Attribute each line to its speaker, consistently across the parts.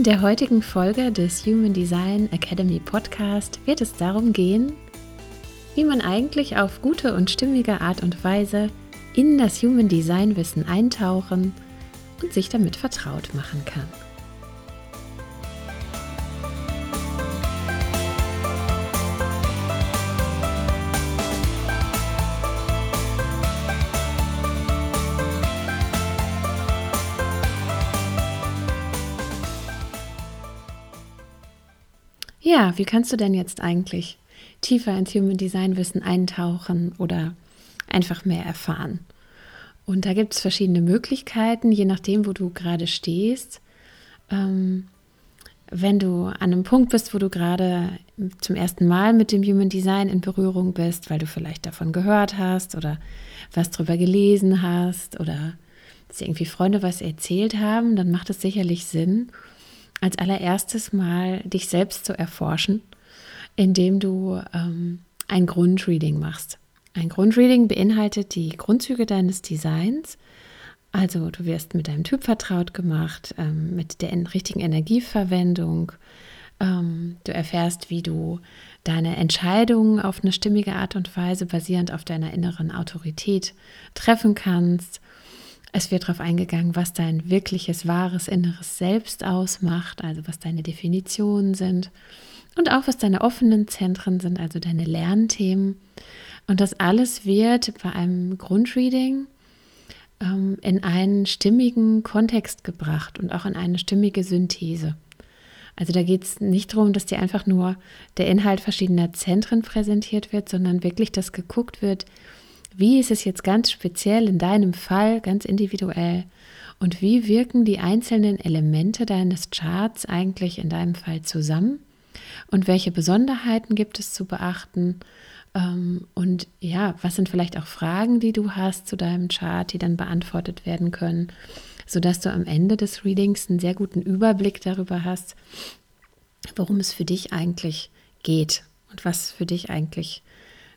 Speaker 1: In der heutigen Folge des Human Design Academy Podcast wird es darum gehen, wie man eigentlich auf gute und stimmige Art und Weise in das Human Design Wissen eintauchen und sich damit vertraut machen kann. Ja, wie kannst du denn jetzt eigentlich tiefer ins Human Design Wissen eintauchen oder einfach mehr erfahren? Und da gibt es verschiedene Möglichkeiten, je nachdem, wo du gerade stehst. Ähm, wenn du an einem Punkt bist, wo du gerade zum ersten Mal mit dem Human Design in Berührung bist, weil du vielleicht davon gehört hast oder was drüber gelesen hast oder dass irgendwie Freunde was erzählt haben, dann macht es sicherlich Sinn, als allererstes mal dich selbst zu erforschen, indem du ähm, ein Grundreading machst. Ein Grundreading beinhaltet die Grundzüge deines Designs. Also du wirst mit deinem Typ vertraut gemacht, ähm, mit der richtigen Energieverwendung. Ähm, du erfährst, wie du deine Entscheidungen auf eine stimmige Art und Weise basierend auf deiner inneren Autorität treffen kannst es wird darauf eingegangen, was dein wirkliches, wahres, inneres Selbst ausmacht, also was deine Definitionen sind und auch was deine offenen Zentren sind, also deine Lernthemen. Und das alles wird bei einem Grundreading ähm, in einen stimmigen Kontext gebracht und auch in eine stimmige Synthese. Also da geht es nicht darum, dass dir einfach nur der Inhalt verschiedener Zentren präsentiert wird, sondern wirklich, dass geguckt wird, wie ist es jetzt ganz speziell in deinem Fall, ganz individuell? Und wie wirken die einzelnen Elemente deines Charts eigentlich in deinem Fall zusammen? Und welche Besonderheiten gibt es zu beachten? Ähm, und ja, was sind vielleicht auch Fragen, die du hast zu deinem Chart, die dann beantwortet werden können, sodass du am Ende des Readings einen sehr guten Überblick darüber hast, worum es für dich eigentlich geht und was für dich eigentlich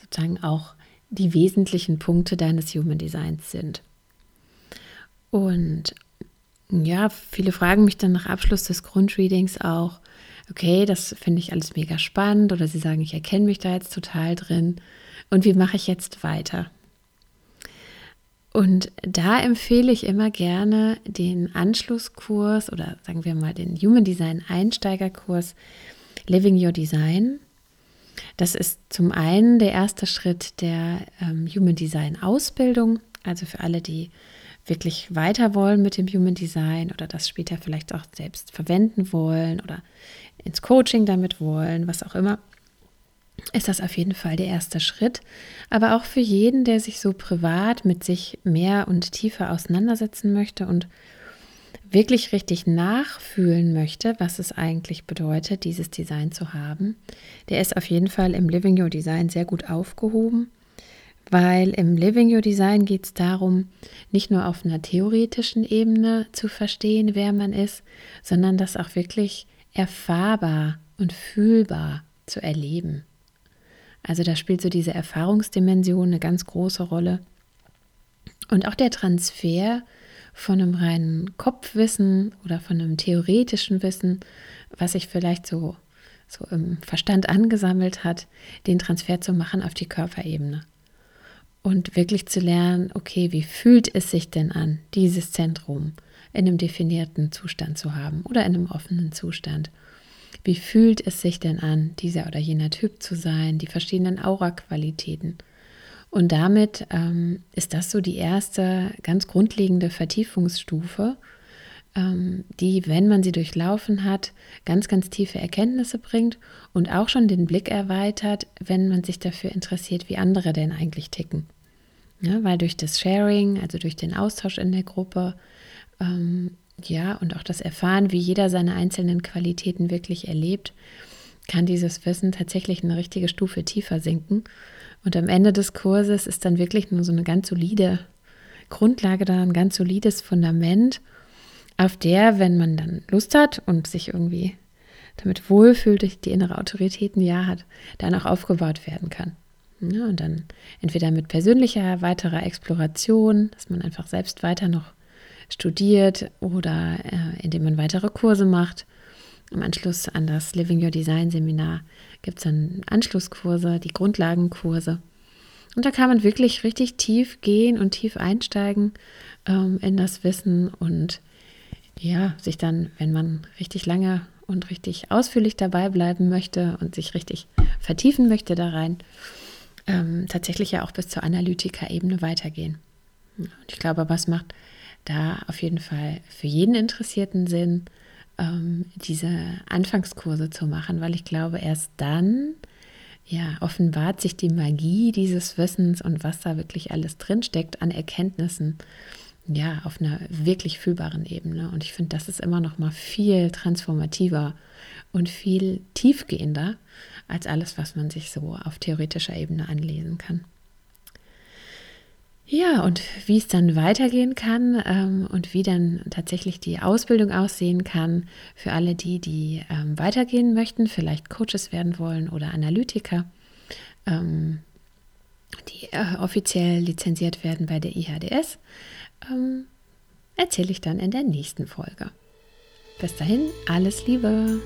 Speaker 1: sozusagen auch die wesentlichen Punkte deines Human Designs sind. Und ja, viele fragen mich dann nach Abschluss des Grundreadings auch, okay, das finde ich alles mega spannend oder sie sagen, ich erkenne mich da jetzt total drin und wie mache ich jetzt weiter? Und da empfehle ich immer gerne den Anschlusskurs oder sagen wir mal den Human Design Einsteigerkurs Living Your Design. Das ist zum einen der erste Schritt der ähm, Human Design Ausbildung, also für alle, die wirklich weiter wollen mit dem Human Design oder das später vielleicht auch selbst verwenden wollen oder ins Coaching damit wollen, was auch immer, ist das auf jeden Fall der erste Schritt. Aber auch für jeden, der sich so privat mit sich mehr und tiefer auseinandersetzen möchte und wirklich richtig nachfühlen möchte, was es eigentlich bedeutet, dieses Design zu haben, der ist auf jeden Fall im Living Your Design sehr gut aufgehoben, weil im Living Your Design geht es darum, nicht nur auf einer theoretischen Ebene zu verstehen, wer man ist, sondern das auch wirklich erfahrbar und fühlbar zu erleben. Also da spielt so diese Erfahrungsdimension eine ganz große Rolle. Und auch der Transfer von einem reinen Kopfwissen oder von einem theoretischen Wissen, was sich vielleicht so, so im Verstand angesammelt hat, den Transfer zu machen auf die Körperebene. Und wirklich zu lernen, okay, wie fühlt es sich denn an, dieses Zentrum in einem definierten Zustand zu haben oder in einem offenen Zustand? Wie fühlt es sich denn an, dieser oder jener Typ zu sein, die verschiedenen Aura-Qualitäten? Und damit ähm, ist das so die erste ganz grundlegende Vertiefungsstufe, ähm, die, wenn man sie durchlaufen hat, ganz, ganz tiefe Erkenntnisse bringt und auch schon den Blick erweitert, wenn man sich dafür interessiert, wie andere denn eigentlich ticken. Ja, weil durch das Sharing, also durch den Austausch in der Gruppe, ähm, ja, und auch das Erfahren, wie jeder seine einzelnen Qualitäten wirklich erlebt, kann dieses Wissen tatsächlich eine richtige Stufe tiefer sinken. Und am Ende des Kurses ist dann wirklich nur so eine ganz solide Grundlage da, ein ganz solides Fundament, auf der, wenn man dann Lust hat und sich irgendwie damit wohlfühlt, die innere Autorität Ja hat, dann auch aufgebaut werden kann. Ja, und dann entweder mit persönlicher weiterer Exploration, dass man einfach selbst weiter noch studiert oder äh, indem man weitere Kurse macht. Im Anschluss an das Living Your Design Seminar gibt es dann Anschlusskurse, die Grundlagenkurse. Und da kann man wirklich richtig tief gehen und tief einsteigen ähm, in das Wissen und ja, sich dann, wenn man richtig lange und richtig ausführlich dabei bleiben möchte und sich richtig vertiefen möchte da rein, ähm, tatsächlich ja auch bis zur Analytiker-Ebene weitergehen. Und ich glaube, was macht da auf jeden Fall für jeden Interessierten Sinn, ähm, diese Anfangskurse zu machen, weil ich glaube, erst dann ja, offenbart sich die Magie dieses Wissens und was da wirklich alles drinsteckt an Erkenntnissen, ja, auf einer wirklich fühlbaren Ebene. Und ich finde, das ist immer noch mal viel transformativer und viel tiefgehender als alles, was man sich so auf theoretischer Ebene anlesen kann. Ja, und wie es dann weitergehen kann ähm, und wie dann tatsächlich die Ausbildung aussehen kann für alle die, die ähm, weitergehen möchten, vielleicht Coaches werden wollen oder Analytiker, ähm, die äh, offiziell lizenziert werden bei der IHDS, ähm, erzähle ich dann in der nächsten Folge. Bis dahin, alles Liebe!